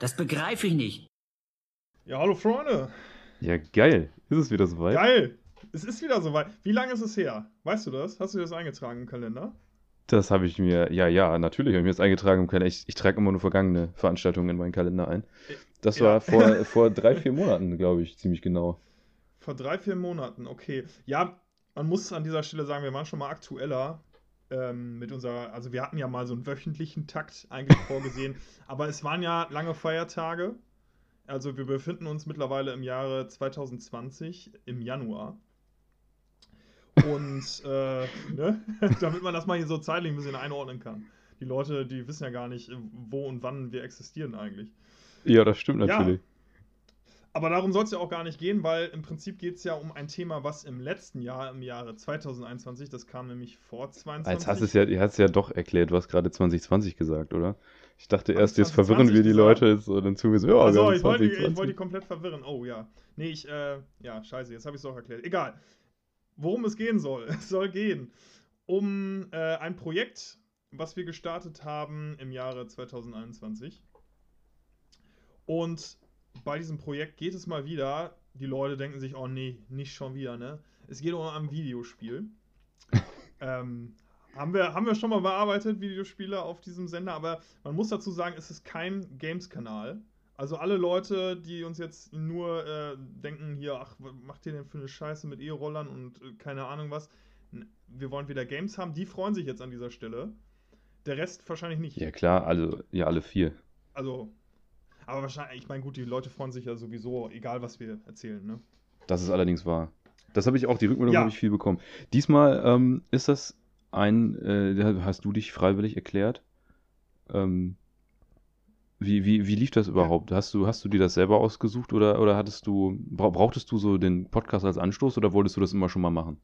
Das begreife ich nicht. Ja, hallo Freunde. Ja, geil. Ist es wieder soweit? Geil. Es ist wieder soweit. Wie lange ist es her? Weißt du das? Hast du das eingetragen im Kalender? Das habe ich mir, ja, ja, natürlich habe ich mir das eingetragen im Kalender. Ich, ich trage immer nur vergangene Veranstaltungen in meinen Kalender ein. Das Ja. war vor, vor drei, vier Monaten, glaube ich, ziemlich genau. Vor drei, vier Monaten, okay. Ja, man muss an dieser Stelle sagen, wir waren schon mal aktueller ähm, mit unserer, also wir hatten ja mal so einen wöchentlichen Takt eigentlich vorgesehen, aber es waren ja lange Feiertage. Also wir befinden uns mittlerweile im Jahre 2020, im Januar. Und äh, ne? damit man das mal hier so zeitlich ein bisschen einordnen kann. Die Leute, die wissen ja gar nicht, wo und wann wir existieren eigentlich. Ja, das stimmt Ja. Aber darum soll es ja auch gar nicht gehen, weil im Prinzip geht es ja um ein Thema, was im letzten Jahr, im Jahre 2021, das kam nämlich vor 22. Jetzt hast du es ja, du hast es ja doch erklärt, du hast gerade 2020 gesagt, oder? Ich dachte erst, jetzt verwirren 2020 wir die gesagt? Leute jetzt so dann zu so, ja, haben ich wollte, die- ich 2020. wollte die komplett verwirren. Oh ja. Nee, ich, äh, ja, scheiße, jetzt habe ich es auch erklärt. Egal. Worum es gehen soll. Es soll gehen um äh, ein Projekt, was wir gestartet haben im Jahre 2021. Und bei diesem Projekt geht es mal wieder, die Leute denken sich, oh nee, nicht schon wieder, ne? Es geht um ein Videospiel. ähm, haben wir, haben wir schon mal bearbeitet, Videospiele auf diesem Sender, aber man muss dazu sagen, es ist kein Games-Kanal. Also alle Leute, die uns jetzt nur äh, denken, hier, ach, was macht ihr denn für eine Scheiße mit E-Rollern und äh, keine Ahnung was. Wir wollen wieder Games haben, die freuen sich jetzt an dieser Stelle. Der Rest wahrscheinlich nicht. Ja, klar, also, ja, alle vier. Also, aber wahrscheinlich, ich meine, gut, die Leute freuen sich ja sowieso, egal was wir erzählen, ne? Das ist allerdings wahr. Das habe ich auch, die Rückmeldung Ja. habe ich viel bekommen. Diesmal ähm, ist das ein, äh, hast du dich freiwillig erklärt. Ähm, wie, wie, wie lief das überhaupt? Hast du, hast du dir das selber ausgesucht oder, oder hattest du, bra brauchtest du so den Podcast als Anstoß oder wolltest du das immer schon mal machen?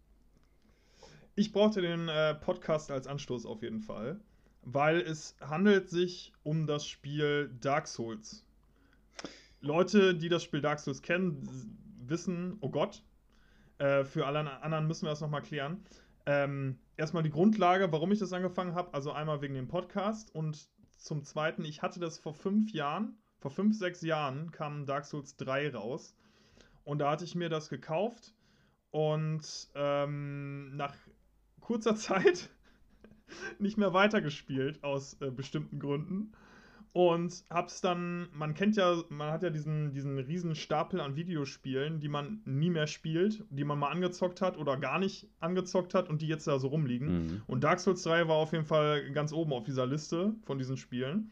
Ich brauchte den äh, Podcast als Anstoß auf jeden Fall, weil es handelt sich um das Spiel Dark Souls. Leute, die das Spiel Dark Souls kennen, wissen, oh Gott, äh, für alle anderen müssen wir das nochmal klären. Ähm, erstmal die Grundlage, warum ich das angefangen habe, also einmal wegen dem Podcast und zum Zweiten, ich hatte das vor fünf Jahren, vor fünf, sechs Jahren kam Dark Souls 3 raus. Und da hatte ich mir das gekauft und ähm, nach kurzer Zeit nicht mehr weitergespielt aus äh, bestimmten Gründen und hab's dann, man kennt ja, man hat ja diesen, diesen riesen Stapel an Videospielen, die man nie mehr spielt, die man mal angezockt hat oder gar nicht angezockt hat und die jetzt da so rumliegen. Mhm. Und Dark Souls 3 war auf jeden Fall ganz oben auf dieser Liste von diesen Spielen.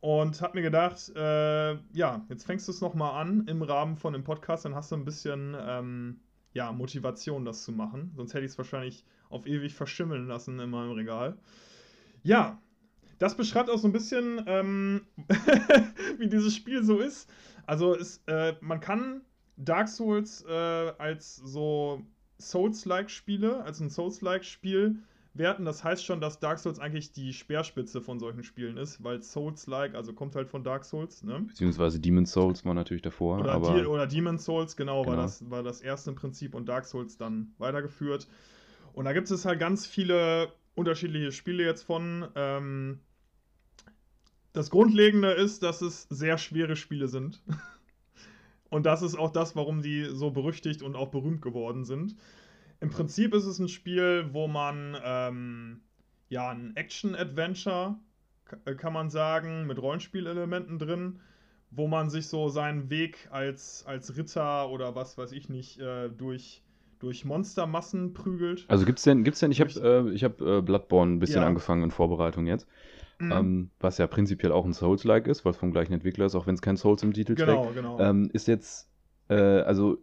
Und hab mir gedacht, äh, ja, jetzt fängst du es nochmal an im Rahmen von dem Podcast, dann hast du ein bisschen ähm, ja, Motivation, das zu machen. Sonst hätte ich es wahrscheinlich auf ewig verschimmeln lassen in meinem Regal. Ja, das beschreibt auch so ein bisschen, ähm, wie dieses Spiel so ist. Also es, äh, man kann Dark Souls äh, als so Souls-like Spiele, als ein Souls-like Spiel werten. Das heißt schon, dass Dark Souls eigentlich die Speerspitze von solchen Spielen ist, weil Souls-like, also kommt halt von Dark Souls, ne? Beziehungsweise Demon's Souls war natürlich davor, Oder, aber Die, oder Demon's Souls, genau, War, Genau. das, war das erste im Prinzip und Dark Souls dann weitergeführt. Und da gibt es halt ganz viele unterschiedliche Spiele jetzt von. Ähm, das Grundlegende ist, dass es sehr schwere Spiele sind. und das ist auch das, warum die so berüchtigt und auch berühmt geworden sind. Im Prinzip ist es ein Spiel, wo man ähm, ja ein Action-Adventure, äh, kann man sagen, mit Rollenspielelementen drin, wo man sich so seinen Weg als, als Ritter oder was weiß ich nicht äh, durch, durch Monstermassen prügelt. Also gibt's denn, gibt's denn, ich habe äh, ich hab, äh, Bloodborne ein bisschen Ja. angefangen in Vorbereitung jetzt, Mhm. ähm, was ja prinzipiell auch ein Souls-like ist, was vom gleichen Entwickler ist, auch wenn es kein Souls im Titel trägt. genau, genau. Ähm, ist jetzt, äh, also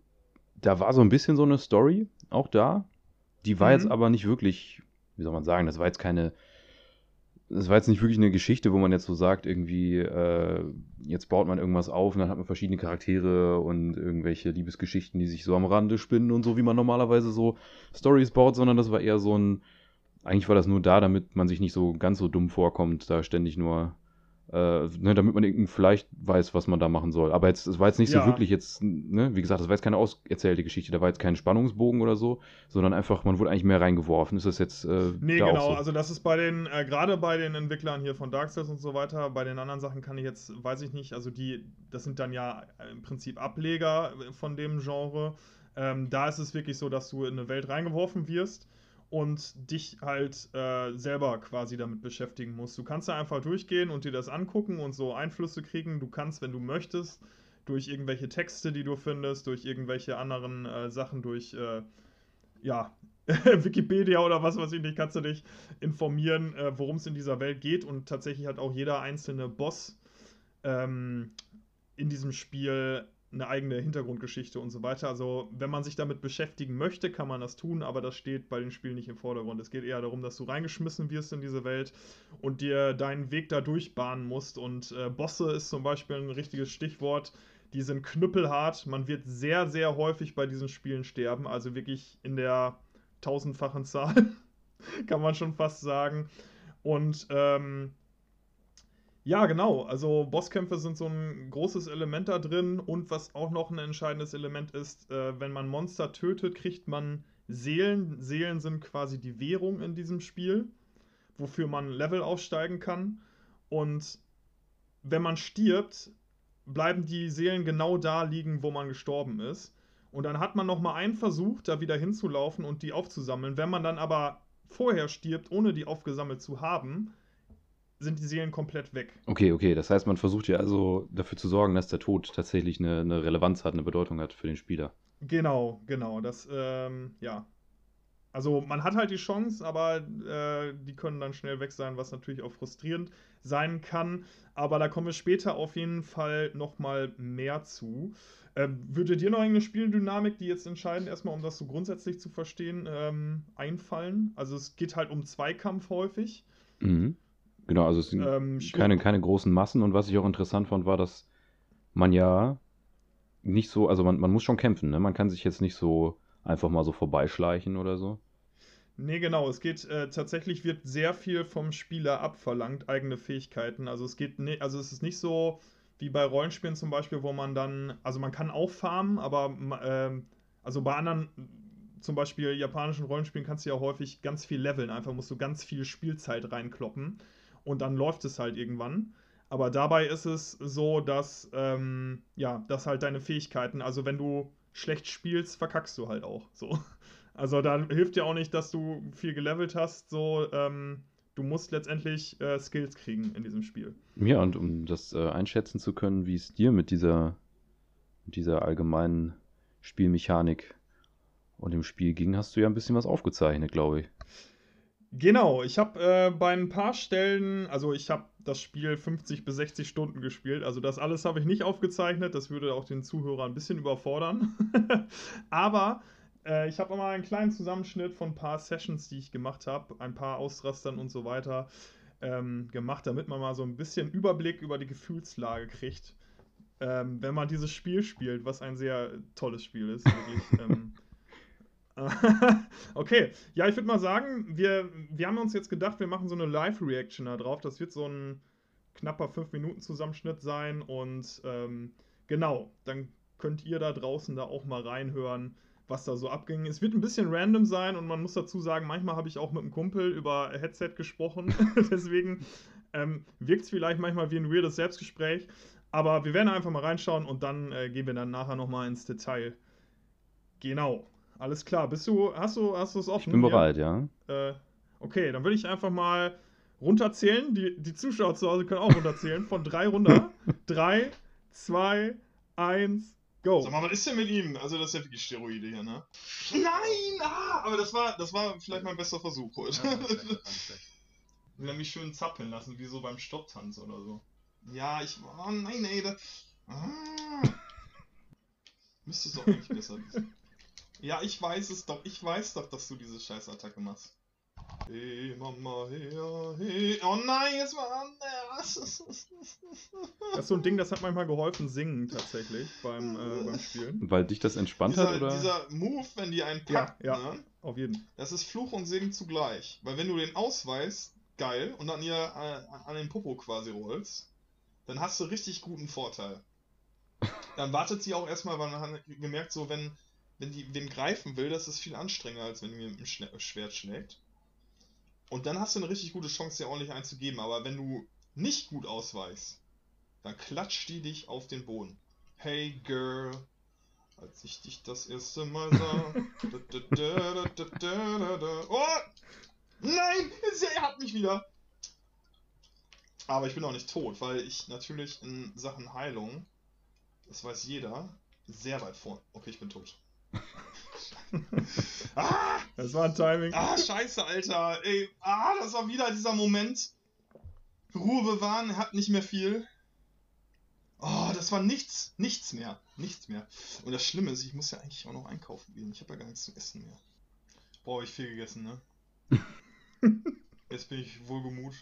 da war so ein bisschen so eine Story auch da. Die war Mhm. jetzt aber nicht wirklich, wie soll man sagen, das war jetzt keine, das war jetzt nicht wirklich eine Geschichte, wo man jetzt so sagt, irgendwie, äh, jetzt baut man irgendwas auf und dann hat man verschiedene Charaktere und irgendwelche Liebesgeschichten, die sich so am Rande spinnen und so, wie man normalerweise so Stories baut, sondern das war eher so ein, eigentlich war das nur da, damit man sich nicht so ganz so dumm vorkommt, da ständig nur Äh, ne, damit man vielleicht weiß, was man da machen soll. Aber jetzt, es war jetzt nicht Ja. so wirklich jetzt, ne, wie gesagt, das war jetzt keine auserzählte Geschichte, da war jetzt kein Spannungsbogen oder so, sondern einfach, man wurde eigentlich mehr reingeworfen. Ist das jetzt äh, Nee, da genau. so? Also das ist bei den, äh, gerade bei den Entwicklern hier von Dark Souls und so weiter, bei den anderen Sachen kann ich jetzt, weiß ich nicht, also die, das sind dann ja im Prinzip Ableger von dem Genre. Ähm, da ist es wirklich so, dass du in eine Welt reingeworfen wirst und dich halt äh, selber quasi damit beschäftigen musst. Du kannst da einfach durchgehen und dir das angucken und so Einflüsse kriegen. Du kannst, wenn du möchtest, durch irgendwelche Texte, die du findest, durch irgendwelche anderen äh, Sachen, durch äh, ja, Wikipedia oder was weiß ich nicht, kannst du dich informieren, äh, worum es in dieser Welt geht und tatsächlich hat auch jeder einzelne Boss ähm, in diesem Spiel eine eigene Hintergrundgeschichte und so weiter. Also, wenn man sich damit beschäftigen möchte, kann man das tun, aber das steht bei den Spielen nicht im Vordergrund. Es geht eher darum, dass du reingeschmissen wirst in diese Welt und dir deinen Weg da durchbahnen musst. Und äh, Bosse ist zum Beispiel ein richtiges Stichwort. Die sind knüppelhart. Man wird sehr, sehr häufig bei diesen Spielen sterben. Also wirklich in der tausendfachen Zahl, kann man schon fast sagen. Und ähm, ja, genau. Also Bosskämpfe sind so ein großes Element da drin. Und was auch noch ein entscheidendes Element ist, äh, wenn man Monster tötet, kriegt man Seelen. Seelen sind quasi die Währung in diesem Spiel, wofür man Level aufsteigen kann. Und wenn man stirbt, bleiben die Seelen genau da liegen, wo man gestorben ist. Und dann hat man noch mal einen Versuch, da wieder hinzulaufen und die aufzusammeln. Wenn man dann aber vorher stirbt, ohne die aufgesammelt zu haben, sind die Seelen komplett weg. Okay, okay, das heißt, man versucht ja also dafür zu sorgen, dass der Tod tatsächlich eine, eine Relevanz hat, eine Bedeutung hat für den Spieler. Genau, genau. Das, ähm, ja. Also man hat halt die Chance, aber äh, die können dann schnell weg sein, was natürlich auch frustrierend sein kann. Aber da kommen wir später auf jeden Fall nochmal mehr zu. Ähm, würde dir noch irgendeine Spieldynamik, die jetzt entscheidend erstmal, um das so grundsätzlich zu verstehen, ähm, einfallen? Also es geht halt um Zweikampf häufig. Mhm. Genau, also es sind Ähm, keine, keine großen Massen und was ich auch interessant fand, war, dass man ja nicht so, also man, man muss schon kämpfen, ne? Man kann sich jetzt nicht so einfach mal so vorbeischleichen oder so. Nee, genau. Es geht äh, tatsächlich wird sehr viel vom Spieler abverlangt, eigene Fähigkeiten. Also es geht ne, also es ist nicht so wie bei Rollenspielen zum Beispiel, wo man dann, also man kann auch farmen, aber ähm, also bei anderen, zum Beispiel japanischen Rollenspielen kannst du ja häufig ganz viel leveln. Einfach musst du ganz viel Spielzeit reinkloppen und dann läuft es halt irgendwann. Aber dabei ist es so, dass ähm, ja, dass halt deine Fähigkeiten, also wenn du schlecht spielst, verkackst du halt auch. So. Also dann hilft dir auch nicht, dass du viel gelevelt hast. So, ähm, du musst letztendlich äh, Skills kriegen in diesem Spiel. Ja, und um das äh, einschätzen zu können, wie es dir mit dieser, mit dieser allgemeinen Spielmechanik und dem Spiel ging, hast du ja ein bisschen was aufgezeichnet, glaube ich. Genau, ich habe äh, bei ein paar Stellen, also ich habe das Spiel 50 bis 60 Stunden gespielt. Also das alles habe ich nicht aufgezeichnet. Das würde auch den Zuhörer ein bisschen überfordern. Aber äh, ich habe mal einen kleinen Zusammenschnitt von ein paar Sessions, die ich gemacht habe, ein paar Ausrastern und so weiter ähm, gemacht, damit man mal so ein bisschen Überblick über die Gefühlslage kriegt, ähm, wenn man dieses Spiel spielt, was ein sehr tolles Spiel ist. Wirklich, ähm, okay, ja, ich würde mal sagen, wir, wir haben uns jetzt gedacht, wir machen so eine Live-Reaction da drauf. Das wird so ein knapper 5-Minuten-Zusammenschnitt sein und ähm, genau, dann könnt ihr da draußen da auch mal reinhören, was da so abging. Es wird ein bisschen random sein und man muss dazu sagen, manchmal habe ich auch mit einem Kumpel über Headset gesprochen. Deswegen ähm, wirkt es vielleicht manchmal wie ein weirdes Selbstgespräch. Aber wir werden einfach mal reinschauen und dann äh, gehen wir dann nachher nochmal ins Detail. Genau. Alles klar. Bist du, hast du, hast du es offen? Ich bin hier? bereit, ja. Äh, okay, dann würde ich einfach mal runterzählen. Die, die Zuschauer zu Hause können auch runterzählen. Von drei runter. drei, zwei, eins, go. Sag mal, was ist denn mit ihm? Also, das ist ja wirklich Steroide hier, ne? Nein! Ah, aber das war, das war vielleicht mein bester Versuch heute. Nämlich schön zappeln lassen, wie so beim Stopptanz oder so. ja, ich. Oh nein, ey, das. Ah. Müsste es doch eigentlich besser wissen. Ja, ich weiß es doch. Ich weiß doch, dass du diese Scheißattacke machst. Hey, Mama, her, hey. Oh nein, jetzt mal Das ist so ein Ding, das hat manchmal geholfen, singen tatsächlich beim, äh, beim Spielen. Weil dich das entspannt hat, dieser, oder? dieser Move, wenn die einen Ja, packt, ja. ne? Auf jeden. Das ist Fluch und Segen zugleich. Weil wenn du den ausweist, geil, und dann ihr äh, an den Popo quasi rollst, dann hast du richtig guten Vorteil. Dann wartet sie auch erstmal, weil man hat gemerkt, so wenn, wenn die wen greifen will, das ist viel anstrengender, als wenn die mit dem Schne- Schwert schlägt. Und dann hast du eine richtig gute Chance, dir ordentlich einzugeben. Aber wenn du nicht gut ausweichst, dann klatscht die dich auf den Boden. Hey Girl, als ich dich das erste Mal sah. da, da, da. Oh! Nein! Er hat mich wieder! Aber ich bin auch nicht tot, weil ich natürlich in Sachen Heilung, das weiß jeder, sehr weit vorn. Okay, ich bin tot. Ah! Das war ein Timing. Ah, scheiße, Alter. Ey, ah, das war wieder dieser Moment. Ruhe bewahren, er hat nicht mehr viel. Oh, das war nichts, nichts mehr, nichts mehr. Und das Schlimme ist, ich muss ja eigentlich auch noch einkaufen gehen. Ich habe ja gar nichts zum Essen mehr. Boah, hab ich viel gegessen, ne? Jetzt bin ich wohlgemut.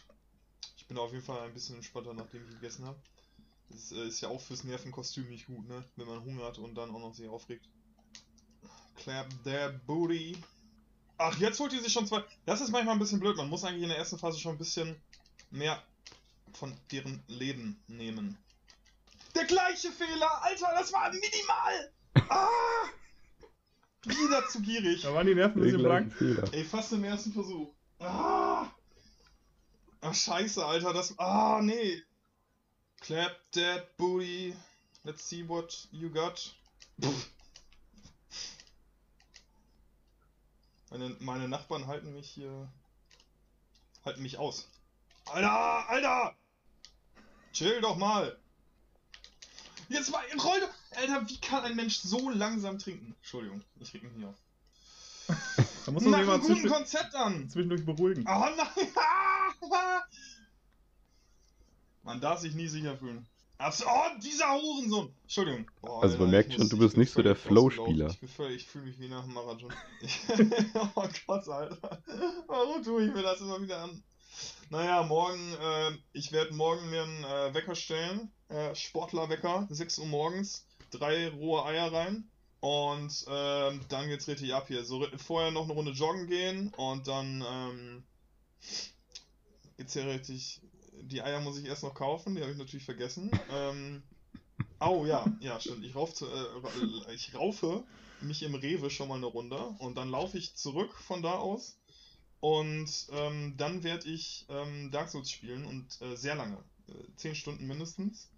Ich bin auf jeden Fall ein bisschen entspannter, nachdem ich gegessen habe. Das äh, ist ja auch fürs Nervenkostüm nicht gut, ne? Wenn man hungert und dann auch noch sich aufregt. Clap their booty. Ach, jetzt holt die sich schon zwei. Das ist manchmal ein bisschen blöd. Man muss eigentlich in der ersten Phase schon ein bisschen mehr von deren Leben nehmen. Der gleiche Fehler! Alter, das war minimal! Ah! Wieder zu gierig. Da waren die Nerven ein bisschen blank. Ey, fast im ersten Versuch. Ah! Ach, scheiße, Alter, das. Ah, nee. Clap that booty. Let's see what you got. Pff. Meine, meine Nachbarn halten mich hier. halten mich aus. Alter, Alter! Chill doch mal! Jetzt mal, roll doch! Alter, wie kann ein Mensch so langsam trinken? Entschuldigung, ich reg mich hier auf. Da muss man Mach sich mal ein guten Konzept an! zwischendurch beruhigen. Oh nein! Man darf sich nie sicher fühlen. Abs oh, dieser Hurensohn! Entschuldigung. Boah, Also man merkt schon, du bist nicht so der. Flow-Spieler. Ich ich fühle mich wie nach einem Marathon. Oh Gott, Alter. Warum tue ich mir das immer wieder an? Naja, morgen, äh, ich werde morgen mir einen äh, Wecker stellen. Äh, Sportlerwecker, 6 Uhr morgens. Drei rohe Eier rein. Und ähm, dann geht's richtig ab hier. So vorher noch eine Runde joggen gehen und dann ähm, geht's hier richtig. Die Eier muss ich erst noch kaufen, die habe ich natürlich vergessen. Ähm, oh ja, ja, stimmt. Ich, rauf, äh, ich raufe mich im Rewe schon mal eine Runde und dann laufe ich zurück von da aus. Und ähm, dann werde ich ähm, Dark Souls spielen und äh, sehr lange. Äh, 10 Stunden mindestens.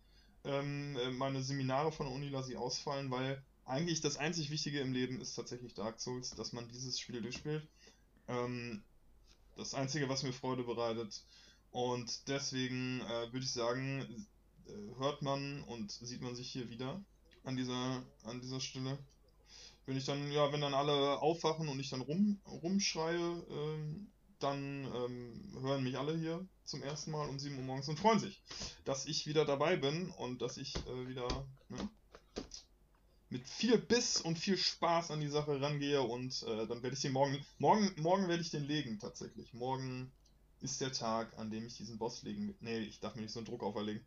Ähm, äh, meine Seminare von der Uni lasse ich ausfallen, weil eigentlich das einzig Wichtige im Leben ist tatsächlich Dark Souls, dass man dieses Spiel durchspielt. Ähm, das Einzige, was mir Freude bereitet. Und deswegen äh, würde ich sagen, äh, hört man und sieht man sich hier wieder an dieser, an dieser Stelle. Wenn ich dann, ja, wenn dann alle aufwachen und ich dann rum, rumschreie, ähm, dann ähm, hören mich alle hier zum ersten Mal um 7 Uhr morgens und freuen sich, dass ich wieder dabei bin und dass ich äh, wieder ne, mit viel Biss und viel Spaß an die Sache rangehe und äh, dann werde ich den morgen, morgen, morgen werde ich den legen tatsächlich. Morgen ist der Tag, an dem ich diesen Boss legen will. Nee, ich darf mir nicht so einen Druck auferlegen.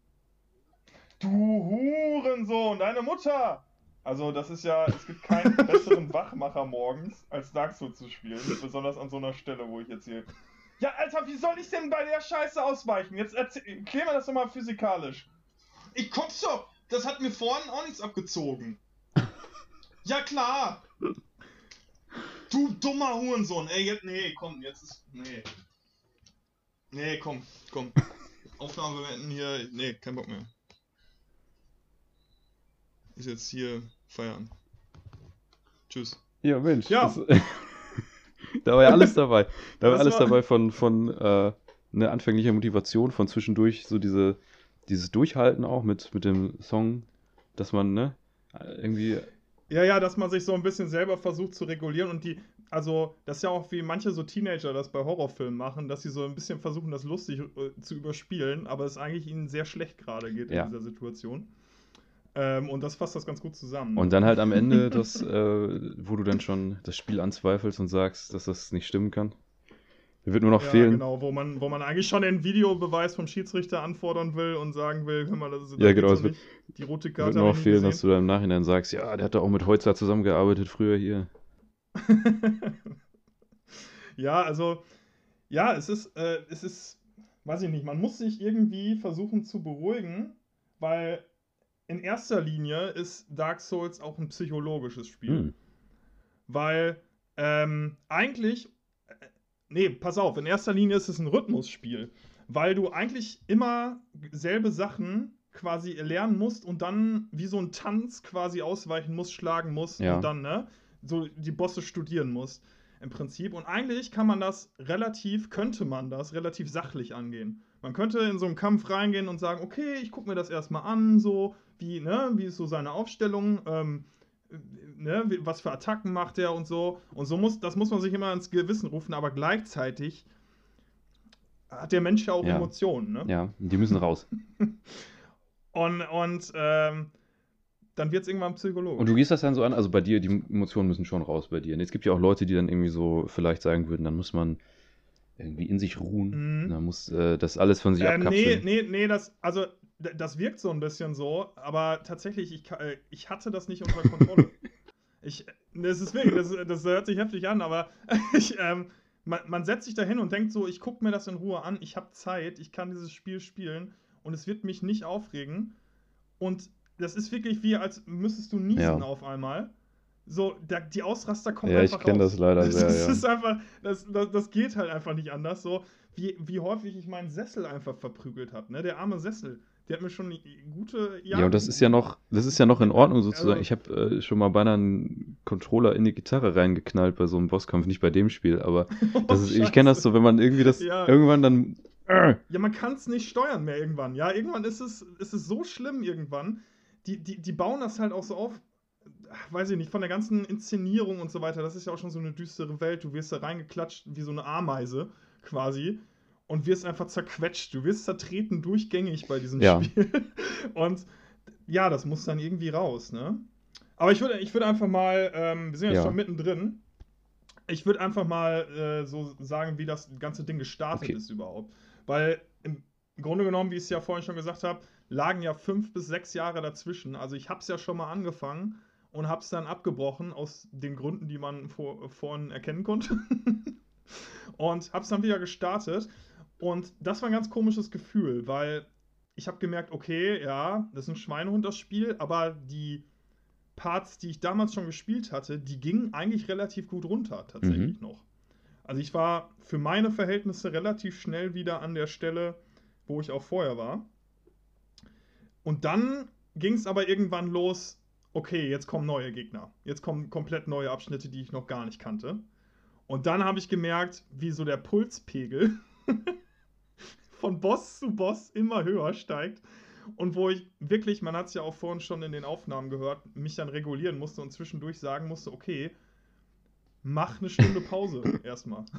Du Hurensohn, deine Mutter! Also, das ist ja, es gibt keinen besseren Wachmacher morgens, als Dark Souls zu spielen. Besonders an so einer Stelle, wo ich jetzt hier. Ja, Alter, wie soll ich denn bei der Scheiße ausweichen? Jetzt erzähl, klär mir das doch mal physikalisch. Ich komm's doch! Das hat mir vorhin auch nichts abgezogen. Ja klar! Du dummer Hurensohn! Ey, jetzt, nee, komm, jetzt ist. Nee. Nee, komm, komm. Aufnahme beenden hier. Nee, kein Bock mehr. Ist jetzt hier Feierabend. Tschüss. Ja, Mensch. Ja. Das, da war ja alles dabei. Da war Das alles war- dabei von, von äh, eine anfängliche Motivation, von zwischendurch so diese, dieses Durchhalten auch mit, mit dem Song, dass man, ne, irgendwie, Ja, ja, dass man sich so ein bisschen selber versucht zu regulieren und die, also, das ist ja auch wie manche so Teenager das bei Horrorfilmen machen, dass sie so ein bisschen versuchen, das lustig äh, zu überspielen, aber es eigentlich ihnen sehr schlecht gerade geht Ja. in dieser Situation. Ähm, und das fasst das ganz gut zusammen. und dann halt am Ende das, äh, wo du dann schon das Spiel anzweifelst und sagst, dass das nicht stimmen kann. Mir wird nur noch ja, fehlen. genau, wo man, wo man eigentlich schon den Videobeweis vom Schiedsrichter anfordern will und sagen will, hör mal, das ist Ja, genau, es wird-. Die rote Karte wird nur noch fehlen, nicht dass du dann im Nachhinein sagst, ja, der hat da auch mit Holzer zusammengearbeitet früher hier. ja, also, ja, es ist, äh, es ist, weiß ich nicht, man muss sich irgendwie versuchen zu beruhigen, weil in erster Linie ist Dark Souls auch ein psychologisches Spiel. Hm. Weil ähm, eigentlich, äh, nee, pass auf, in erster Linie ist es ein Rhythmusspiel. Weil du eigentlich immer selbe Sachen quasi lernen musst und dann wie so ein Tanz quasi ausweichen musst, schlagen musst Ja. und dann, ne, so die Bosse studieren musst. Im Prinzip. Und eigentlich kann man das relativ, könnte man das relativ sachlich angehen. Man könnte in so einen Kampf reingehen und sagen, okay, ich gucke mir das erstmal an, so, wie, ne, wie ist so seine Aufstellung, ähm, äh, ne, was für Attacken macht er und so. Und so muss, das muss man sich immer ins Gewissen rufen, aber gleichzeitig hat der Mensch ja auch Ja. Emotionen, ne? Ja, die müssen raus. Und, und ähm, dann wird es irgendwann psychologisch. Und du gehst das dann so an, also bei dir, die Emotionen müssen schon raus bei dir. Und es gibt ja auch Leute, die dann irgendwie so vielleicht sagen würden, dann muss man irgendwie in sich ruhen. Mhm. Man muss äh, das alles von sich Ähm, nee, abkapseln. nee, nee, das, also, das wirkt so ein bisschen so, aber tatsächlich, ich, äh, ich hatte das nicht unter Kontrolle. ich, das ist wirklich, das, das hört sich heftig an, aber ich, ähm, man, man setzt sich da hin und denkt so, ich gucke mir das in Ruhe an, ich habe Zeit, ich kann dieses Spiel spielen und es wird mich nicht aufregen. Und das ist wirklich wie, als müsstest du niesen Ja. auf einmal. So, da, die Ausraster kommen Ja, ich einfach kenn raus. das leider das, sehr, das ja. ist einfach, das, das, das geht halt einfach nicht anders. So, wie, wie häufig ich meinen Sessel einfach verprügelt habe, ne? Der arme Sessel. Der hat mir schon gute Ja, und das ist ja noch, das ist ja noch in Ordnung sozusagen. Also- ich habe äh, schon mal beinahe einen Controller in die Gitarre reingeknallt bei so einem Bosskampf, nicht bei dem Spiel, aber das ist, ich kenne das so, wenn man irgendwie das Ja. irgendwann dann. Äh, Ja, man kann es nicht steuern mehr irgendwann. Ja, irgendwann ist es, ist es so schlimm irgendwann. Die, die, die bauen das halt auch so auf, weiß ich nicht, von der ganzen Inszenierung und so weiter. Das ist ja auch schon so eine düstere Welt. Du wirst da reingeklatscht wie so eine Ameise quasi und wirst einfach zerquetscht. Du wirst zertreten durchgängig bei diesem Ja. Spiel. Und ja, das muss dann irgendwie raus, ne? Aber ich würde, ich würde einfach mal, ähm, wir sind jetzt Ja. schon mittendrin. Ich würde einfach mal äh, so sagen, wie das ganze Ding gestartet Okay. ist überhaupt. Weil im Grunde genommen, wie ich es ja vorhin schon gesagt habe, lagen ja fünf bis sechs Jahre dazwischen. Also ich habe es ja schon mal angefangen und habe es dann abgebrochen aus den Gründen, die man vor, vorhin erkennen konnte. und habe es dann wieder gestartet. Und das war ein ganz komisches Gefühl, weil ich habe gemerkt, okay, ja, das ist ein Schweinehund, das Spiel, aber die Parts, die ich damals schon gespielt hatte, die gingen eigentlich relativ gut runter, tatsächlich noch. Also ich war für meine Verhältnisse relativ schnell wieder an der Stelle, wo ich auch vorher war. Und dann ging es aber irgendwann los, okay, jetzt kommen neue Gegner. Jetzt kommen komplett neue Abschnitte, die ich noch gar nicht kannte. Und dann habe ich gemerkt, wie so der Pulspegel von Boss zu Boss immer höher steigt. Und wo ich wirklich, man hat es ja auch vorhin schon in den Aufnahmen gehört, mich dann regulieren musste und zwischendurch sagen musste, okay, mach eine Stunde Pause erstmal.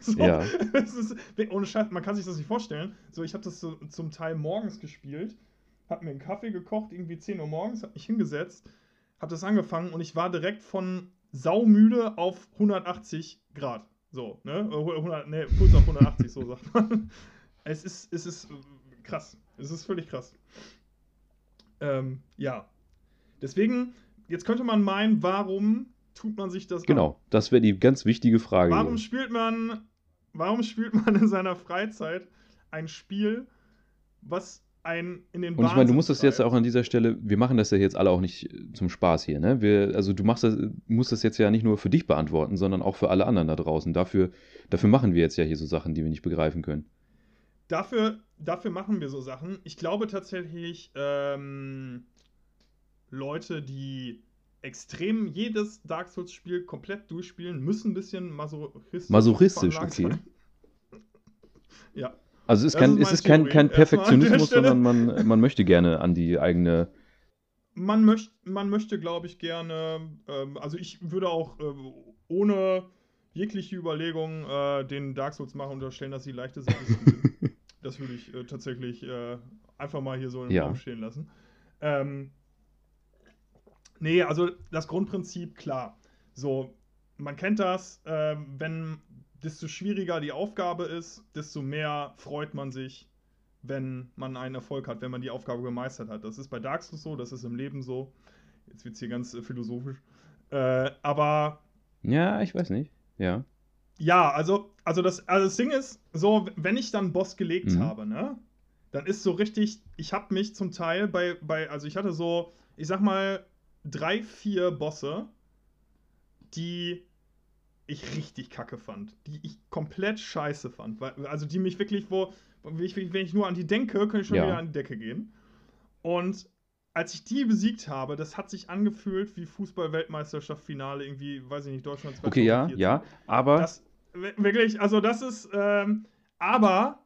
So, Ja. ist, ohne Scheiß, man kann sich das nicht vorstellen. So, ich habe das so zum Teil morgens gespielt, habe mir einen Kaffee gekocht, irgendwie 10 Uhr morgens, habe mich hingesetzt, habe das angefangen und ich war direkt von saumüde auf 180 Grad. So, ne? Äh, 100, ne, Puls auf 180, so sagt man. Es ist, es ist krass. Es ist völlig krass. Ähm, ja. Deswegen, jetzt könnte man meinen, warum tut man sich das an? Genau, das wäre die ganz wichtige Frage. Warum hier. spielt man, warum spielt man in seiner Freizeit ein Spiel, was einen in den Und ich meine, du musst das jetzt auch an dieser Stelle, wir machen das ja jetzt alle auch nicht äh, zum Spaß hier, ne? Wir, also du machst das, musst das jetzt ja nicht nur für dich beantworten, sondern auch für alle anderen da draußen. Dafür, dafür machen wir jetzt ja hier so Sachen, die wir nicht begreifen können. Dafür, dafür machen wir so Sachen. Ich glaube tatsächlich, ähm, Leute, die extrem jedes Dark Souls-Spiel komplett durchspielen, müssen ein bisschen masochistisch, Masochistisch, okay. Ja. Also es ist kein, ist es ist kein, kein Perfektionismus, sondern man, man möchte gerne an die eigene. Man, möcht, man möchte, glaube ich, gerne, ähm, also ich würde auch äh, ohne jegliche Überlegung äh, den Dark Souls machen unterstellen, dass sie leichte Sadisten sind. Das würde ich äh, tatsächlich äh, einfach mal hier so im Ja. Raum stehen lassen. Ähm, nee, also das Grundprinzip, klar. So, man kennt das, ähm, wenn desto schwieriger die Aufgabe ist, desto mehr freut man sich, wenn man einen Erfolg hat, wenn man die Aufgabe gemeistert hat. Das ist bei Dark Souls so, das ist im Leben so. Jetzt wird es hier ganz äh, philosophisch. Äh, aber Ja, ich weiß nicht. Ja. ja, also, also, das, also das Ding ist, so, wenn ich dann einen Boss gelegt Mhm. habe, ne, dann ist so richtig, ich habe mich zum Teil bei, bei, also ich hatte so, ich sag mal, drei, vier Bosse, die ich richtig kacke fand, die ich komplett scheiße fand. Also die mich wirklich, wo, wenn ich, wenn ich nur an die denke, könnte ich schon Ja. wieder an die Decke gehen. Und als ich die besiegt habe, das hat sich angefühlt wie Fußball-Weltmeisterschaft-Finale, irgendwie, weiß ich nicht, Deutschland 2014. Okay, ja, ja, aber Das, wi- wirklich, also das ist, ähm, aber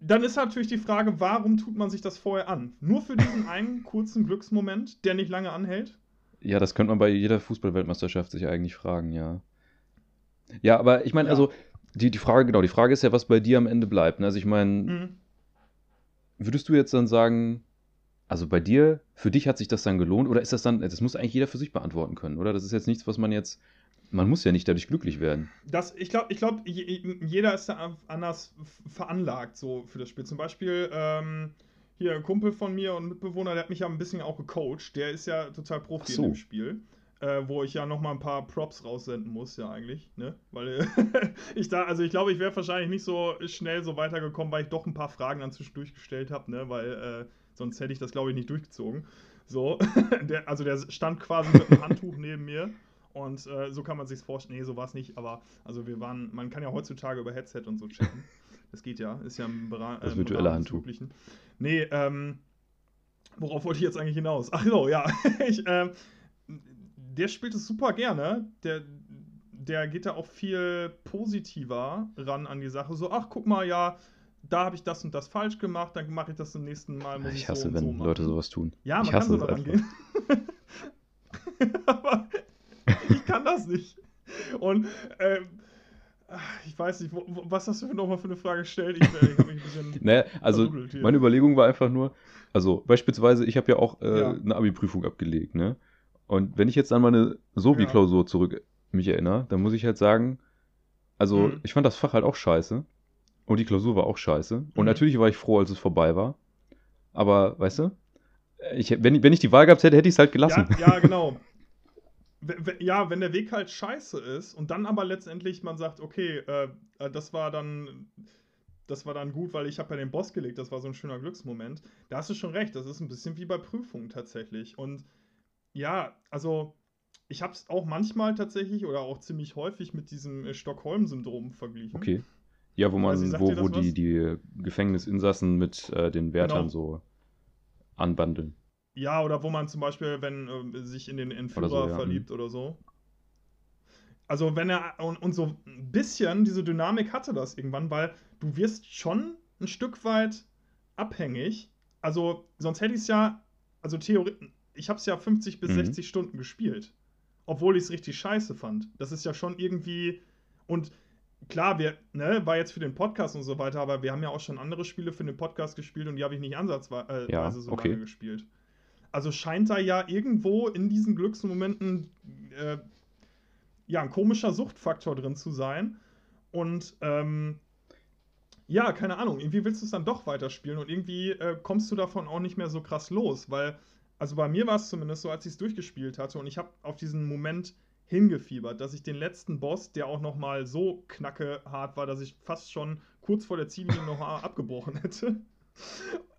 dann ist natürlich die Frage, warum tut man sich das vorher an? Nur für diesen einen kurzen Glücksmoment, der nicht lange anhält? Ja, das könnte man bei jeder Fußball-Weltmeisterschaft sich eigentlich fragen, ja. Ja, aber ich meine, Ja. also die, die Frage, genau, die Frage ist ja, was bei dir am Ende bleibt. ne? Also ich meine, Mhm. würdest du jetzt dann sagen, also bei dir, für dich hat sich das dann gelohnt oder ist das dann, das muss eigentlich jeder für sich beantworten können, oder? Das ist jetzt nichts, was man jetzt, man muss ja nicht dadurch glücklich werden. Das, ich glaube, ich glaub, je- jeder ist da anders veranlagt so für das Spiel. Zum Beispiel ähm, hier ein Kumpel von mir und Mitbewohner, der hat mich ja ein bisschen auch gecoacht. Der ist ja total Profi so. in dem Spiel. Äh, wo ich ja noch mal ein paar Props raussenden muss, ja eigentlich, ne? Weil ich da, also ich glaube, ich wäre wahrscheinlich nicht so schnell so weitergekommen, weil ich doch ein paar Fragen dann zwischendurch gestellt habe, ne? Weil äh, sonst hätte ich das, glaube ich, nicht durchgezogen. So, der, also der stand quasi mit einem Handtuch neben mir und äh, so kann man sich vorstellen. Nee, so war es nicht, aber also wir waren, man kann ja heutzutage über Headset und so chatten. Das geht ja, ist ja im Bera Das im virtuelle Handtuch. Nee, ähm, worauf wollte ich jetzt eigentlich hinaus? Ach so, ja. ich, ähm, der spielt es super gerne. Der, der geht da auch viel positiver ran an die Sache. So, ach, guck mal, ja, da habe ich das und das falsch gemacht, dann mache ich das im nächsten Mal. Muss ich, Ich hasse, so wenn so. Leute sowas tun. Ja, man ich kann hasse so das daran gehen. Aber ich kann das nicht. Und ähm, ich weiß nicht, was hast du nochmal für eine Frage gestellt? Ich, äh, ich habe mich ein bisschen. Naja, also verdoodelt hier. meine Überlegung war einfach nur, also beispielsweise, ich habe ja auch äh, Ja. eine Abi-Prüfung abgelegt, ne? Und wenn ich jetzt an meine Sobi-Klausur zurück mich erinnere, dann muss ich halt sagen, also Mhm. ich fand das Fach halt auch scheiße und die Klausur war auch scheiße. Und Mhm. natürlich war ich froh, als es vorbei war. Aber, weißt du, ich, wenn, wenn ich die Wahl gehabt hätte, hätte ich es halt gelassen. Ja, ja, genau. Ja, wenn der Weg halt scheiße ist und dann aber letztendlich man sagt, okay, äh, äh, das war dann, das war dann gut, weil ich habe ja den Boss gelegt, das war so ein schöner Glücksmoment. Da hast du schon recht, das ist ein bisschen wie bei Prüfungen tatsächlich. Und ja, also ich habe es auch manchmal tatsächlich oder auch ziemlich häufig mit diesem äh, Stockholm-Syndrom verglichen. Okay. Ja, wo man, sagt wo, wo die, was? die Gefängnisinsassen mit äh, den Wärtern Genau. so anbandeln. Ja, oder wo man zum Beispiel, wenn äh, sich in den Entführer so, ja, verliebt oder so. Also wenn er und, und so ein bisschen diese Dynamik hatte das irgendwann, weil du wirst schon ein Stück weit abhängig. Also sonst hätte ich es ja, also theoretisch, ich habe es ja 50 bis Mhm. 60 Stunden gespielt, obwohl ich es richtig scheiße fand. Das ist ja schon irgendwie und klar, wir, ne, war jetzt für den Podcast und so weiter, aber wir haben ja auch schon andere Spiele für den Podcast gespielt und die habe ich nicht ansatzweise äh, Ja, weise so okay. lange gespielt. Also scheint da ja irgendwo in diesen Glücksmomenten äh, ja ein komischer Suchtfaktor drin zu sein. Und ähm, ja, keine Ahnung, irgendwie willst du es dann doch weiterspielen und irgendwie äh, kommst du davon auch nicht mehr so krass los, weil, also bei mir war es zumindest so, als ich es durchgespielt hatte und ich habe auf diesen Moment hingefiebert, dass ich den letzten Boss, der auch nochmal so knacke hart war, dass ich fast schon kurz vor der Ziellinie noch abgebrochen hätte.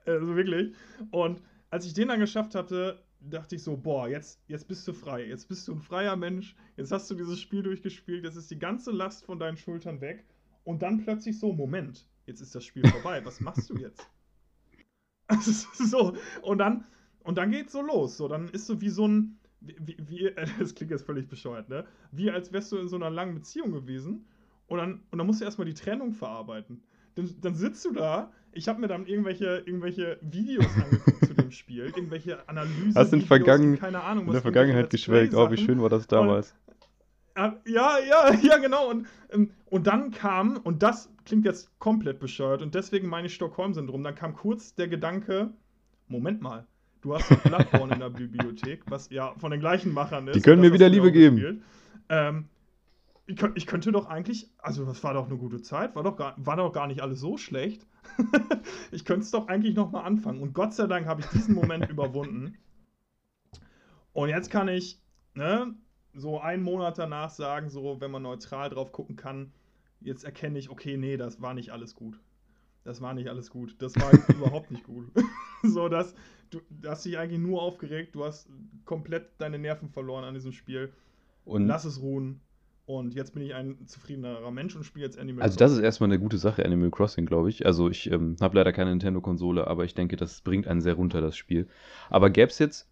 also wirklich. Und als ich den dann geschafft hatte, dachte ich so, boah, jetzt, jetzt bist du frei. Jetzt bist du ein freier Mensch. Jetzt hast du dieses Spiel durchgespielt. Jetzt ist die ganze Last von deinen Schultern weg. Und dann plötzlich so, Moment, jetzt ist das Spiel vorbei. Was machst du jetzt? So. Und dann, und dann geht's so los. So, dann ist so wie so ein, wie, wie, das klingt jetzt völlig bescheuert, ne? Wie als wärst du in so einer langen Beziehung gewesen. Und dann, und dann musst du erstmal die Trennung verarbeiten. Dann, dann sitzt du da. Ich habe mir dann irgendwelche, irgendwelche Videos angeguckt zu dem Spiel, irgendwelche Analysen. Hast in, Vergangen, keine Ahnung, in der Vergangenheit geschwelgt. Oh, wie schön war das damals. Ja, ja, ja, genau. Und, ähm, und dann kam, und das klingt jetzt komplett bescheuert, und deswegen meine ich Stockholm-Syndrom, dann kam kurz der Gedanke, Moment mal, du hast doch Bloodborne in der Bibliothek, was ja von den gleichen Machern ist. Die können und mir wieder Liebe auch geben. Ähm, ich, ich könnte doch eigentlich, also das war doch eine gute Zeit, war doch gar, war doch gar nicht alles so schlecht. ich könnte es doch eigentlich noch mal anfangen. Und Gott sei Dank habe ich diesen Moment überwunden. Und jetzt kann ich, ne, so einen Monat danach sagen, so, wenn man neutral drauf gucken kann, jetzt erkenne ich, okay, nee, das war nicht alles gut. das war nicht alles gut. Das war überhaupt nicht gut. so, dass du hast dich eigentlich nur aufgeregt, du hast komplett deine Nerven verloren an diesem Spiel. Und Lass es ruhen. Und jetzt bin ich ein zufriedenerer Mensch und spiele jetzt Animal also das ist erstmal eine gute Sache, Animal Crossing, glaube ich. Also ich ähm, habe leider keine Nintendo-Konsole, aber ich denke, das bringt einen sehr runter, das Spiel. Aber gäbe es jetzt,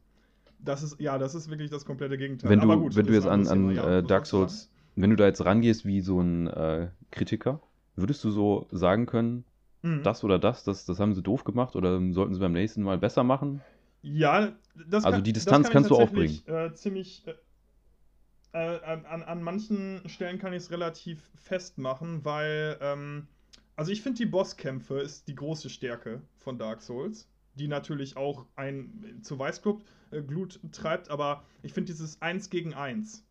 Das ist, ja, das ist wirklich das komplette Gegenteil. wenn du, gut, wenn du jetzt an, an. Ja, äh, Dark du sagen? Souls, wenn du da jetzt rangehst wie so ein äh, Kritiker, würdest du so sagen können, Mhm. das oder das, das, das haben sie doof gemacht oder sollten sie beim nächsten Mal besser machen? Ja, das Also kann, die das Distanz kann kannst du tatsächlich, Äh, ziemlich. Äh, äh, an, an manchen Stellen kann ich es relativ festmachen, weil. Ähm, also ich finde, die Bosskämpfe ist die große Stärke von Dark Souls, die natürlich auch ein zu Weißglut äh, Glut treibt, aber ich finde dieses 1 gegen 1,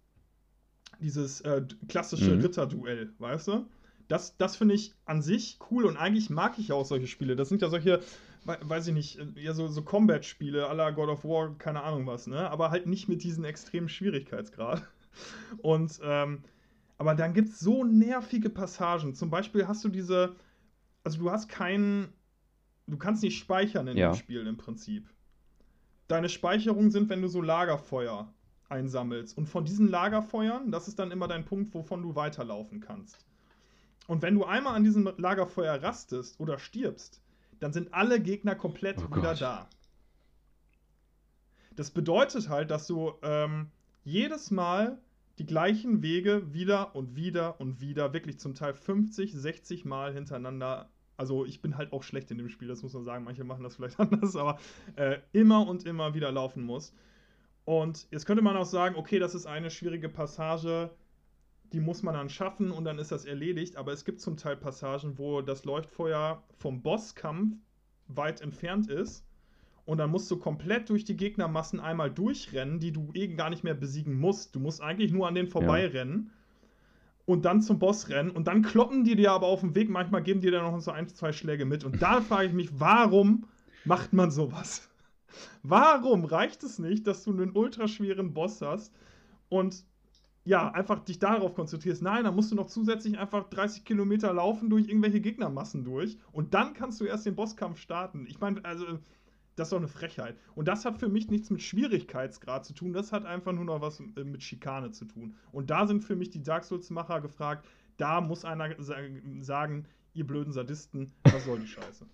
dieses äh, klassische Mhm. Ritterduell, weißt du? Das, das finde ich an sich cool und eigentlich mag ich auch solche Spiele. Das sind ja solche, we- weiß ich nicht, äh, ja so, so Combat-Spiele la God of War, keine Ahnung was, ne? Aber halt nicht mit diesem extremen Schwierigkeitsgrad. Und, ähm, aber dann gibt es so nervige Passagen. Zum Beispiel hast du diese, also du hast keinen, du kannst nicht speichern in Ja. dem Spiel im Prinzip. Deine Speicherungen sind, wenn du so Lagerfeuer einsammelst. Und von diesen Lagerfeuern, das ist dann immer dein Punkt, wovon du weiterlaufen kannst. Und wenn du einmal an diesem Lagerfeuer rastest oder stirbst, dann sind alle Gegner komplett Oh wieder Gott. da. Das bedeutet halt, dass du ähm, jedes Mal die gleichen Wege wieder und wieder und wieder, wirklich zum Teil 50, 60 Mal hintereinander. Also ich bin halt auch schlecht in dem Spiel, das muss man sagen. Manche machen das vielleicht anders, aber äh, immer und immer wieder laufen muss. Und jetzt könnte man auch sagen, okay, das ist eine schwierige Passage, die muss man dann schaffen und dann ist das erledigt. Aber es gibt zum Teil Passagen, wo das Leuchtfeuer vom Bosskampf weit entfernt ist. Und dann musst du komplett durch die Gegnermassen einmal durchrennen, die du eh gar nicht mehr besiegen musst. Du musst eigentlich nur an denen vorbeirennen und dann zum Boss rennen. Und dann kloppen die dir aber auf dem Weg. Manchmal geben die dir noch so ein, zwei Schläge mit. Und da frage ich mich, warum macht man sowas? Warum reicht es nicht, dass du einen ultraschweren Boss hast und ja, einfach dich darauf konzentrierst? Nein, dann musst du noch zusätzlich einfach 30 Kilometer laufen durch irgendwelche Gegnermassen durch und dann kannst du erst den Bosskampf starten. Ich meine, also, das ist doch eine Frechheit. Und das hat für mich nichts mit Schwierigkeitsgrad zu tun, das hat einfach nur noch was äh, mit Schikane zu tun. Und da sind für mich die Dark Souls-Macher gefragt, da muss einer sa- sagen, ihr blöden Sadisten, was soll die Scheiße?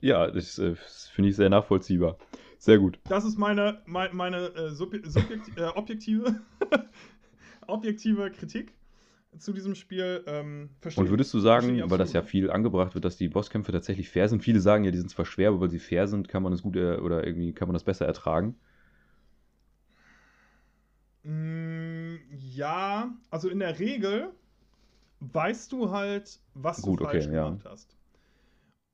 Ja, das, äh, das finde ich sehr nachvollziehbar. Sehr gut. Das ist meine, meine, meine äh, subje subjekt äh, objektive, objektive Kritik zu diesem Spiel. Ähm, Und würdest du sagen, weil das ja viel angebracht wird, dass die Bosskämpfe tatsächlich fair sind? Viele sagen ja, die sind zwar schwer, aber weil sie fair sind, kann man es gut äh, oder irgendwie kann man das besser ertragen. Mm, ja, also in der Regel weißt du halt, was Gut, du okay, falsch ja. gemacht hast.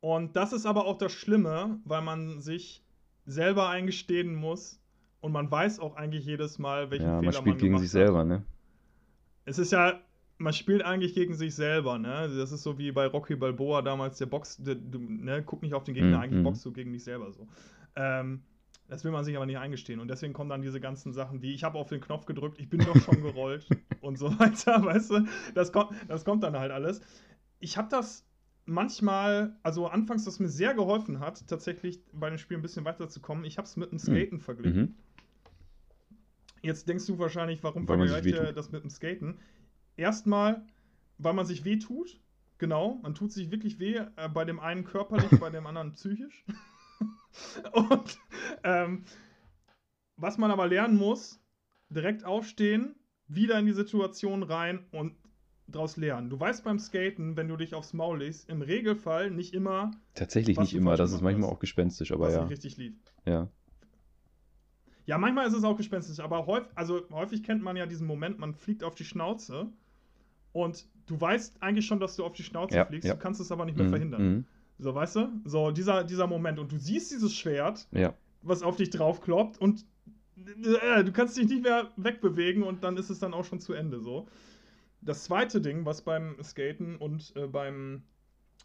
Und das ist aber auch das Schlimme, weil man sich selber eingestehen muss und man weiß auch eigentlich jedes Mal, welchen Ja, Fehler man spielt gegen gemacht sich hat. selber, ne? Es ist ja, man spielt eigentlich gegen sich selber, ne? Das ist so wie bei Rocky Balboa damals, der Box, der, du, ne? Guck nicht auf den Gegner, Mhm, eigentlich mhm. boxst du gegen dich selber so. Ähm, das will man sich aber nicht eingestehen. Und deswegen kommen dann diese ganzen Sachen wie, ich habe auf den Knopf gedrückt, ich bin doch schon gerollt und so weiter, weißt du? Das kommt, das kommt dann halt alles. Ich habe das manchmal, also anfangs, was mir sehr geholfen hat, tatsächlich bei dem Spiel ein bisschen weiterzukommen, ich habe es mit dem Skaten verglichen. Mhm. Jetzt denkst du wahrscheinlich, warum Weil vergleicht wehtut. das mit dem Skaten? Erstmal, weil man sich wehtut. Genau, man tut sich wirklich weh, äh, bei dem einen körperlich, bei dem anderen psychisch. Und ähm, was man aber lernen muss, direkt aufstehen, wieder in die Situation rein und daraus lernen. Du weißt beim Skaten, wenn du dich aufs Maul legst, im Regelfall nicht immer, Tatsächlich nicht immer, das ist manchmal hast. auch gespenstisch, aber was ja. nicht richtig lief. ja. Ja, manchmal ist es auch gespenstisch, aber häufig, also häufig kennt man ja diesen Moment, man fliegt auf die Schnauze und du weißt eigentlich schon, dass du auf die Schnauze Ja, fliegst, ja. du kannst es aber nicht mehr Mhm, verhindern. mhm. So, weißt du? So, dieser, dieser Moment und du siehst dieses Schwert, Ja. was auf dich draufkloppt und äh, du kannst dich nicht mehr wegbewegen und dann ist es dann auch schon zu Ende so. Das zweite Ding, was beim Skaten und äh, beim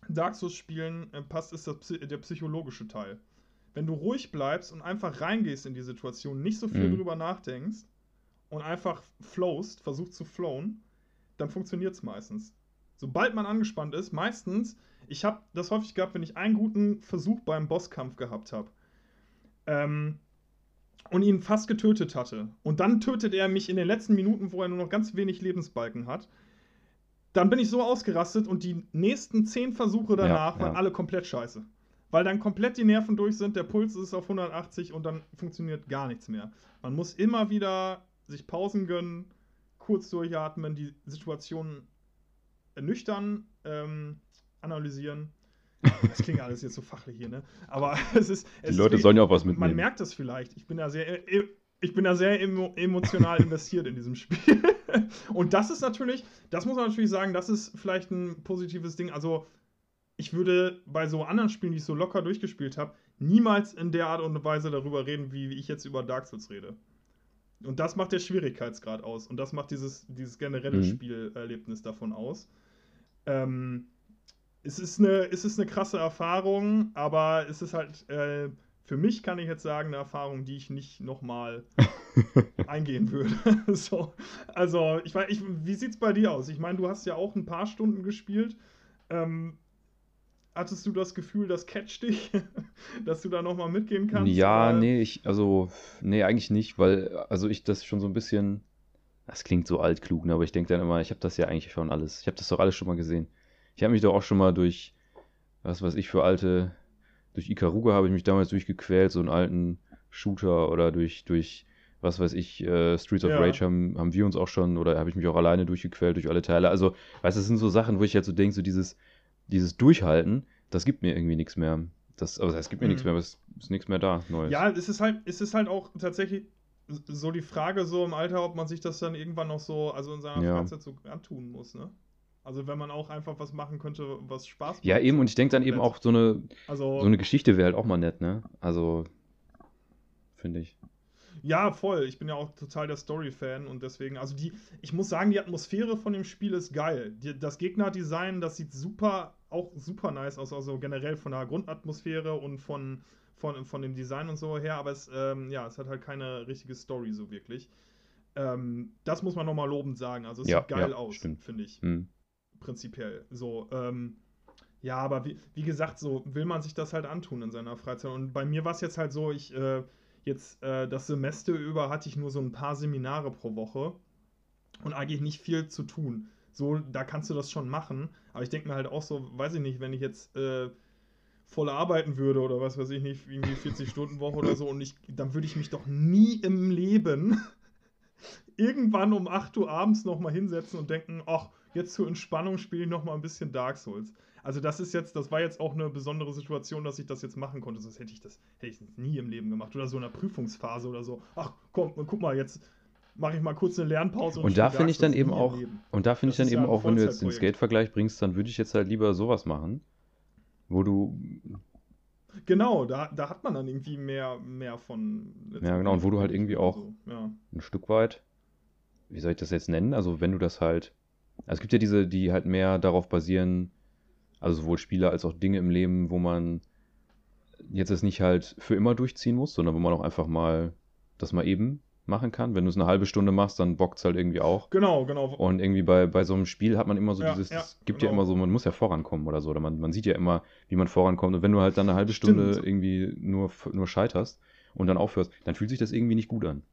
Dark Souls Spielen äh, passt, ist das, Psy- der psychologische Teil. Wenn du ruhig bleibst und einfach reingehst in die Situation, nicht so viel Mhm. drüber nachdenkst und einfach flowst, versuchst zu flowen, dann funktioniert es meistens. Sobald man angespannt ist, meistens Ich habe das häufig gehabt, wenn ich einen guten Versuch beim Bosskampf gehabt habe. Ähm, und ihn fast getötet hatte. Und dann tötet er mich in den letzten Minuten, wo er nur noch ganz wenig Lebensbalken hat. Dann bin ich so ausgerastet und die nächsten zehn Versuche danach Ja, ja. waren alle komplett scheiße. Weil dann komplett die Nerven durch sind, der Puls ist auf 180 und dann funktioniert gar nichts mehr. Man muss immer wieder sich Pausen gönnen, kurz durchatmen, die Situation nüchtern ähm, analysieren. Das klingt alles jetzt so fachlich hier, ne? Aber es ist. Es Die ist Leute wie- sollen ja auch was Man mitnehmen. merkt das vielleicht. Ich bin da sehr, e- ich bin da sehr emo emotional investiert in diesem Spiel. Und das ist natürlich, das muss man natürlich sagen, das ist vielleicht ein positives Ding. Also, ich würde bei so anderen Spielen, die ich so locker durchgespielt habe, niemals in der Art und Weise darüber reden, wie ich jetzt über Dark Souls rede. Und das macht der Schwierigkeitsgrad aus. Und das macht dieses, dieses generelle Mhm. Spielerlebnis davon aus. Ähm, es, ist eine, es ist eine krasse Erfahrung, aber es ist halt, äh, für mich kann ich jetzt sagen, eine Erfahrung, die ich nicht nochmal eingehen würde. so, also, ich weiß, ich, wie sieht's bei dir aus? Ich meine, du hast ja auch ein paar Stunden gespielt. Ähm, hattest du das Gefühl, das catcht dich, dass du da nochmal mitgehen kannst? Ja, Oder- nee, ich, also, nee, eigentlich nicht, weil, also ich das schon so ein bisschen, das klingt so altklug, ne, aber ich denke dann immer, ich habe das ja eigentlich schon alles, ich habe das doch alles schon mal gesehen. Ich habe mich doch auch schon mal durch, was weiß ich für alte, durch Ikaruga habe ich mich damals durchgequält, so einen alten Shooter oder durch, durch, was weiß ich, äh, Streets of Ja. Rage haben, haben wir uns auch schon, oder habe ich mich auch alleine durchgequält durch alle Teile. Also, weißt du, das sind so Sachen, wo ich jetzt so denke, so dieses, dieses Durchhalten, das gibt mir irgendwie nichts mehr. Das, also, es gibt mir Mhm. nichts mehr, aber es ist nichts mehr da, Neues. Ja, es ist halt, es ist halt auch tatsächlich so die Frage so im Alter, ob man sich das dann irgendwann noch so, also in seiner Ja. Freizeit so antun muss, ne? Also wenn man auch einfach was machen könnte, was Spaß macht. Ja, eben, und ich denke dann eben auch, so eine, Also, so eine Geschichte wäre halt auch mal nett, ne? Also, finde ich. Ja, voll. Ich bin ja auch total der Story-Fan und deswegen, also die, ich muss sagen, die Atmosphäre von dem Spiel ist geil. Die, das Gegnerdesign, das sieht super, auch super nice aus, also generell von der Grundatmosphäre und von, von, von dem Design und so her, aber es, ähm, ja, es hat halt keine richtige Story so wirklich. Ähm, das muss man nochmal lobend sagen. Also es Ja, sieht geil ja, aus, finde ich. Hm. prinzipiell. So, ähm, ja, aber wie, wie gesagt, so will man sich das halt antun in seiner Freizeit. Und bei mir war es jetzt halt so, ich äh, jetzt äh, das Semester über hatte ich nur so ein paar Seminare pro Woche und eigentlich nicht viel zu tun. So, da kannst du das schon machen, aber ich denke mir halt auch so, weiß ich nicht, wenn ich jetzt äh, voll arbeiten würde oder was weiß ich nicht, irgendwie 40 Stunden Woche oder so und ich, dann würde ich mich doch nie im Leben irgendwann um 8 Uhr abends nochmal hinsetzen und denken, ach, jetzt zur Entspannung spiele ich nochmal ein bisschen Dark Souls. Also das ist jetzt, das war jetzt auch eine besondere Situation, dass ich das jetzt machen konnte. Sonst hätte ich das, hätte ich das nie im Leben gemacht. Oder so in einer Prüfungsphase oder so. Ach komm, guck mal, jetzt mache ich mal kurz eine Lernpause. Und spiele da finde ich dann eben auch, und da finde ich dann ja eben ein auch, wenn du jetzt den. Skate-Vergleich bringst, dann würde ich jetzt halt lieber sowas machen, wo du, Genau, da, da hat man dann irgendwie mehr, mehr von. Ja, genau, und wo du halt irgendwie auch- So, ja. ein Stück weit, wie soll ich das jetzt nennen? Also wenn du das halt, also es gibt ja diese, die halt mehr darauf basieren, also sowohl Spiele als auch Dinge im Leben, wo man jetzt es nicht halt für immer durchziehen muss, sondern wo man auch einfach mal das mal eben machen kann. Wenn du es eine halbe Stunde machst, dann bockt es halt irgendwie auch. Genau, genau. Und irgendwie bei, bei so einem Spiel hat man immer so Ja, dieses, ja, es gibt ja genau. immer so, man muss ja vorankommen oder so, oder man, man sieht ja immer, wie man vorankommt. Und wenn du halt dann eine halbe Stimmt. Stunde irgendwie nur, nur scheiterst und dann aufhörst, dann fühlt sich das irgendwie nicht gut an.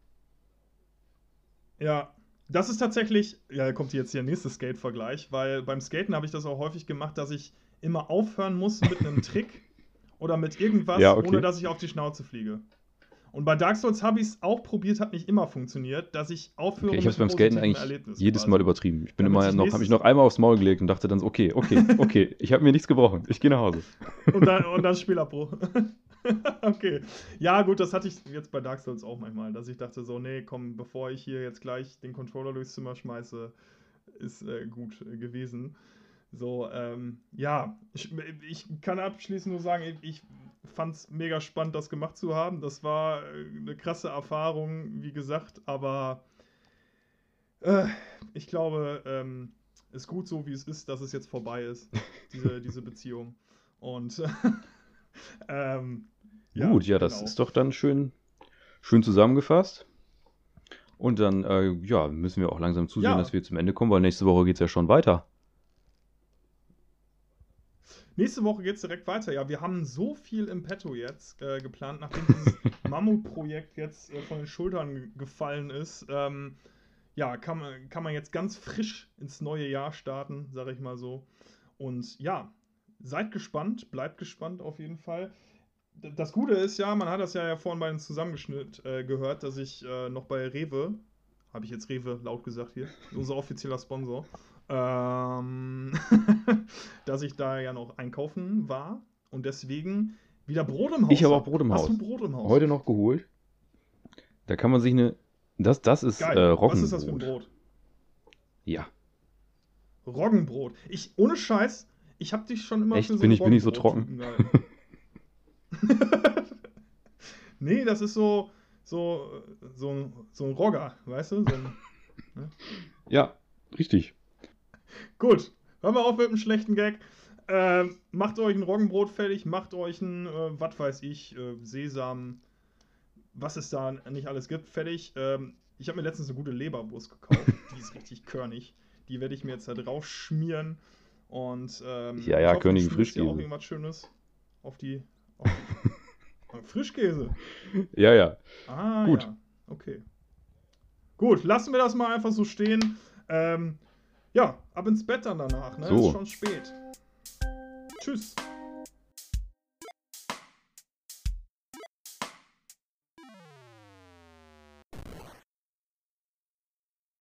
Ja, das ist tatsächlich, ja, kommt jetzt hier der nächste Skate-Vergleich, weil beim Skaten habe ich das auch häufig gemacht, dass ich immer aufhören muss mit einem Trick oder mit irgendwas, Ja, okay. ohne dass ich auf die Schnauze fliege. Und bei Dark Souls habe ich es auch probiert, hat nicht immer funktioniert, dass ich aufhöre Okay, ich habe es beim Skaten eigentlich Erlebnis jedes quasi. Mal übertrieben. Ich bin Damit immer ich noch, habe nächstes- ich noch einmal aufs Maul gelegt und dachte dann so, okay, okay, okay, ich habe mir nichts gebrochen. Ich gehe nach Hause. Und dann, und dann Spielabbruch. okay. Ja, gut, das hatte ich jetzt bei Dark Souls auch manchmal, dass ich dachte so, nee, komm, bevor ich hier jetzt gleich den Controller durchs Zimmer schmeiße, ist äh, gut äh, gewesen. So, ähm, ja, ich, ich kann abschließend nur sagen, ich fand es mega spannend, das gemacht zu haben. Das war äh, eine krasse Erfahrung, wie gesagt, aber äh, ich glaube, ähm, ist gut so, wie es ist, dass es jetzt vorbei ist, diese, diese Beziehung. Und ähm, Gut, ja, das genau. ist doch dann schön, schön zusammengefasst. Und dann, äh, ja, müssen wir auch langsam zusehen, Ja. dass wir zum Ende kommen, weil nächste Woche geht es ja schon weiter. Nächste Woche geht es direkt weiter. Ja, wir haben so viel im Petto jetzt äh, geplant, nachdem dieses Mammutprojekt jetzt äh, von den Schultern gefallen ist. Ähm, ja, kann man, kann man jetzt ganz frisch ins neue Jahr starten, sage ich mal so. Und ja, seid gespannt, bleibt gespannt auf jeden Fall. Das Gute ist ja, man hat das ja, ja vorhin bei dem Zusammengeschnitt äh, gehört, dass ich äh, noch bei Rewe, habe ich jetzt Rewe laut gesagt hier, unser offizieller Sponsor, ähm, dass ich da ja noch einkaufen war und deswegen wieder Brot im Haus. Ich habe auch Brot im Hast Haus. du Brot im Haus? Heute noch geholt. Da kann man sich eine. Das, das ist Geil. äh, Was Roggenbrot. ist das für ein Brot? Ja. Roggenbrot. Ich, ohne Scheiß, ich habe dich schon immer Echt? für so Bin ich- bin ich so gehalten. nee, das ist so, so, so, ein, so ein Rogger, weißt du? So ein, Ja, richtig. Gut, hören wir auf mit dem schlechten Gag. Ähm, macht euch ein Roggenbrot fertig, macht euch ein, äh, was weiß ich, äh, Sesam, was es da nicht alles gibt, fertig. Ähm, ich habe mir letztens eine gute Leberwurst gekauft, die ist richtig körnig. Die werde ich mir jetzt da drauf schmieren. Und ähm, Ja, ja, schmierst dir auch Frischkäse. irgendwas Schönes auf die. Auf die Frischkäse. Ja, ja. Ah, Gut. ja. Okay. Gut, lassen wir das mal einfach so stehen. Ähm, ja, ab ins Bett dann danach, ne? So. Ist schon spät. Tschüss.